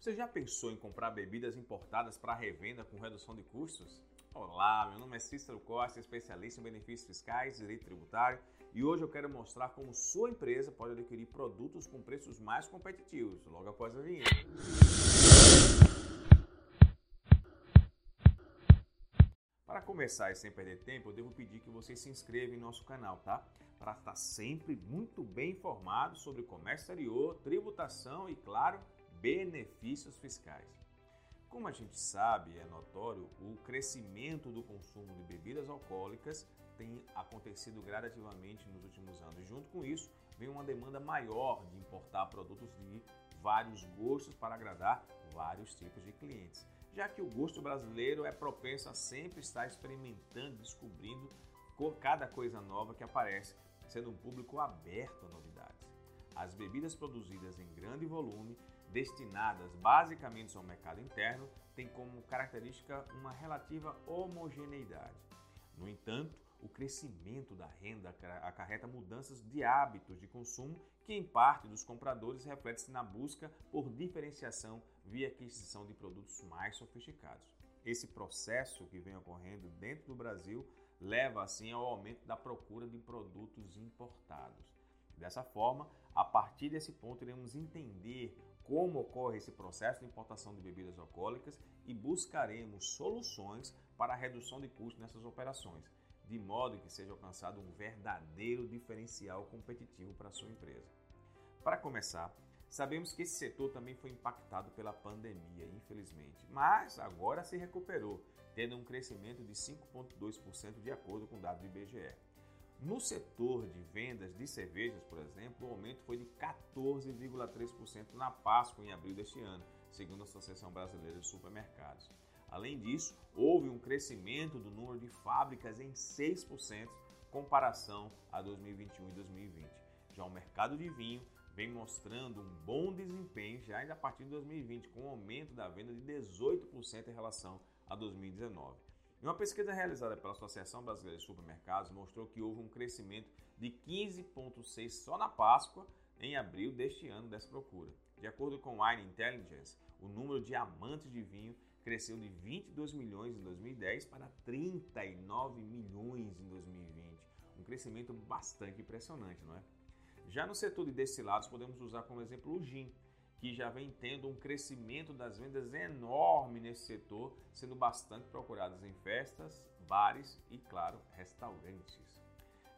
Você já pensou em comprar bebidas importadas para revenda com redução de custos? Olá, meu nome é Cícero Costa, especialista em benefícios fiscais e direito tributário, e hoje eu quero mostrar como sua empresa pode adquirir produtos com preços mais competitivos, logo após a vinheta. Para começar e sem perder tempo, eu devo pedir que você se inscreva em nosso canal, tá? Para estar sempre muito bem informado sobre comércio exterior, tributação e, claro, benefícios fiscais. Como a gente sabe, é notório, o crescimento do consumo de bebidas alcoólicas tem acontecido gradativamente nos últimos anos. Junto com isso, vem uma demanda maior de importar produtos de vários gostos para agradar vários tipos de clientes, já que o gosto brasileiro é propenso a sempre estar experimentando, descobrindo cada coisa nova que aparece, sendo um público aberto a novidades. As bebidas produzidas em grande volume destinadas basicamente ao mercado interno, têm como característica uma relativa homogeneidade. No entanto, o crescimento da renda acarreta mudanças de hábitos de consumo que, em parte dos compradores, reflete-se na busca por diferenciação via aquisição de produtos mais sofisticados. Esse processo que vem ocorrendo dentro do Brasil leva assim ao aumento da procura de produtos importados. Dessa forma, a partir desse ponto, iremos entender como ocorre esse processo de importação de bebidas alcoólicas e buscaremos soluções para a redução de custos nessas operações, de modo que seja alcançado um verdadeiro diferencial competitivo para a sua empresa. Para começar, sabemos que esse setor também foi impactado pela pandemia, infelizmente, mas agora se recuperou, tendo um crescimento de 5,2% de acordo com dados do IBGE. No setor de vendas de cervejas, por exemplo, o aumento foi de 14,3% na Páscoa em abril deste ano, segundo a Associação Brasileira de Supermercados. Além disso, houve um crescimento do número de fábricas em 6% comparação a 2021 e 2020. Já o mercado de vinho vem mostrando um bom desempenho já ainda a partir de 2020, com um aumento da venda de 18% em relação a 2019. E uma pesquisa realizada pela Associação Brasileira de Supermercados mostrou que houve um crescimento de 15,6% só na Páscoa em abril deste ano dessa procura. De acordo com Wine Intelligence, o número de amantes de vinho cresceu de 22 milhões em 2010 para 39 milhões em 2020. Um crescimento bastante impressionante, não é? Já no setor de destilados, podemos usar como exemplo o gin, que já vem tendo um crescimento das vendas enorme nesse setor, sendo bastante procuradas em festas, bares e, claro, restaurantes.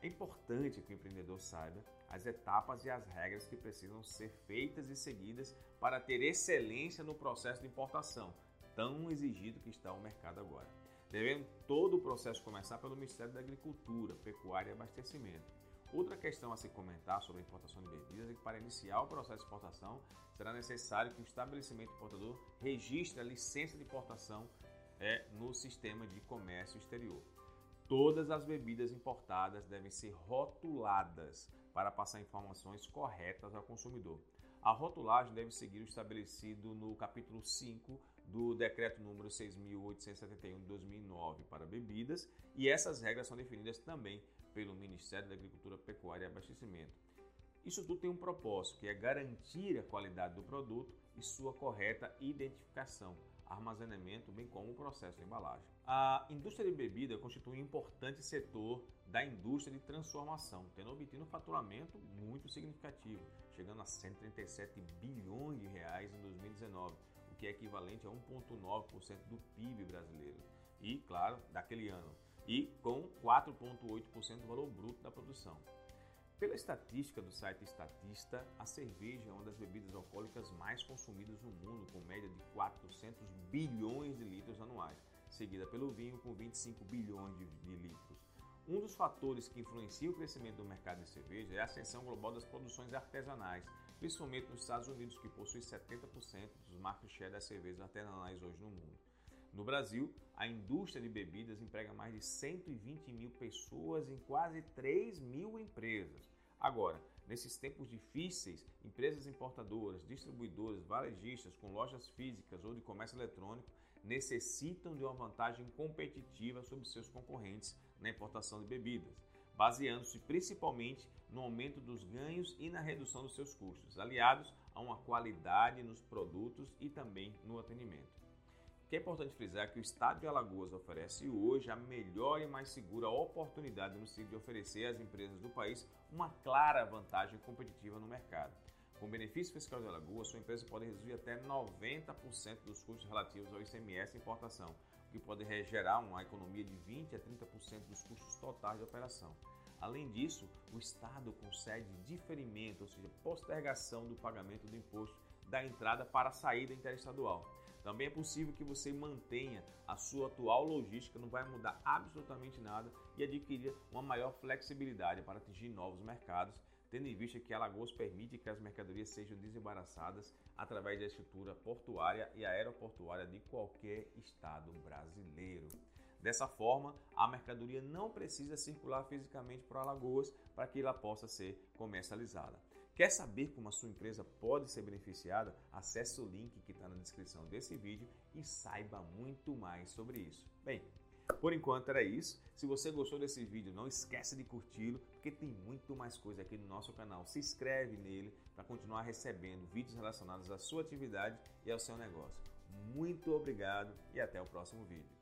É importante que o empreendedor saiba as etapas e as regras que precisam ser feitas e seguidas para ter excelência no processo de importação, tão exigido que está o mercado agora. Devendo todo o processo começar pelo Ministério da Agricultura, Pecuária e Abastecimento Outra questão a se comentar sobre a importação de bebidas é que para iniciar o processo de exportação será necessário que o estabelecimento importador registre a licença de importação é, no sistema de comércio exterior. Todas as bebidas importadas devem ser rotuladas para passar informações corretas ao consumidor. A rotulagem deve seguir o estabelecido no capítulo 5 do decreto número 6.871 de 2009 para bebidas, e essas regras são definidas também pelo Ministério da Agricultura, Pecuária e Abastecimento. Isso tudo tem um propósito, que é garantir a qualidade do produto e sua correta identificação, armazenamento, bem como o processo de embalagem. A indústria de bebida constitui um importante setor da indústria de transformação, tendo obtido um faturamento muito significativo, chegando a 137 bilhões de reais em 2019, o que é equivalente a 1,9% do PIB brasileiro. E, claro, daquele ano e com 4,8% do valor bruto da produção. Pela estatística do site Estatista, a cerveja é uma das bebidas alcoólicas mais consumidas no mundo, com média de 400 bilhões de litros anuais, seguida pelo vinho, com 25 bilhões de, de litros. Um dos fatores que influencia o crescimento do mercado de cerveja é a ascensão global das produções artesanais, principalmente nos Estados Unidos, que possui 70% dos market share das cervejas artesanais hoje no mundo. No Brasil, a indústria de bebidas emprega mais de 120 mil pessoas em quase 3 mil empresas. Agora, nesses tempos difíceis, empresas importadoras, distribuidoras, varejistas com lojas físicas ou de comércio eletrônico necessitam de uma vantagem competitiva sobre seus concorrentes na importação de bebidas, baseando-se principalmente no aumento dos ganhos e na redução dos seus custos, aliados a uma qualidade nos produtos e também no atendimento. O que é importante frisar é que o Estado de Alagoas oferece hoje a melhor e mais segura oportunidade no sentido de oferecer às empresas do país uma clara vantagem competitiva no mercado. Com o benefício fiscal de Alagoas, sua empresa pode reduzir até 90% dos custos relativos ao ICMS importação, que pode gerar uma economia de 20 a 30% dos custos totais de operação. Além disso, o Estado concede diferimento, ou seja, postergação do pagamento do imposto da entrada para a saída interestadual. Também é possível que você mantenha a sua atual logística, não vai mudar absolutamente nada e adquirir uma maior flexibilidade para atingir novos mercados tendo em vista que Alagoas permite que as mercadorias sejam desembaraçadas através da estrutura portuária e aeroportuária de qualquer estado brasileiro. Dessa forma, a mercadoria não precisa circular fisicamente para Alagoas para que ela possa ser comercializada. Quer saber como a sua empresa pode ser beneficiada? Acesse o link que está na descrição desse vídeo e saiba muito mais sobre isso. Bem, por enquanto era isso. Se você gostou desse vídeo, não esquece de curti-lo, porque tem muito mais coisa aqui no nosso canal. Se inscreve nele para continuar recebendo vídeos relacionados à sua atividade e ao seu negócio. Muito obrigado e até o próximo vídeo.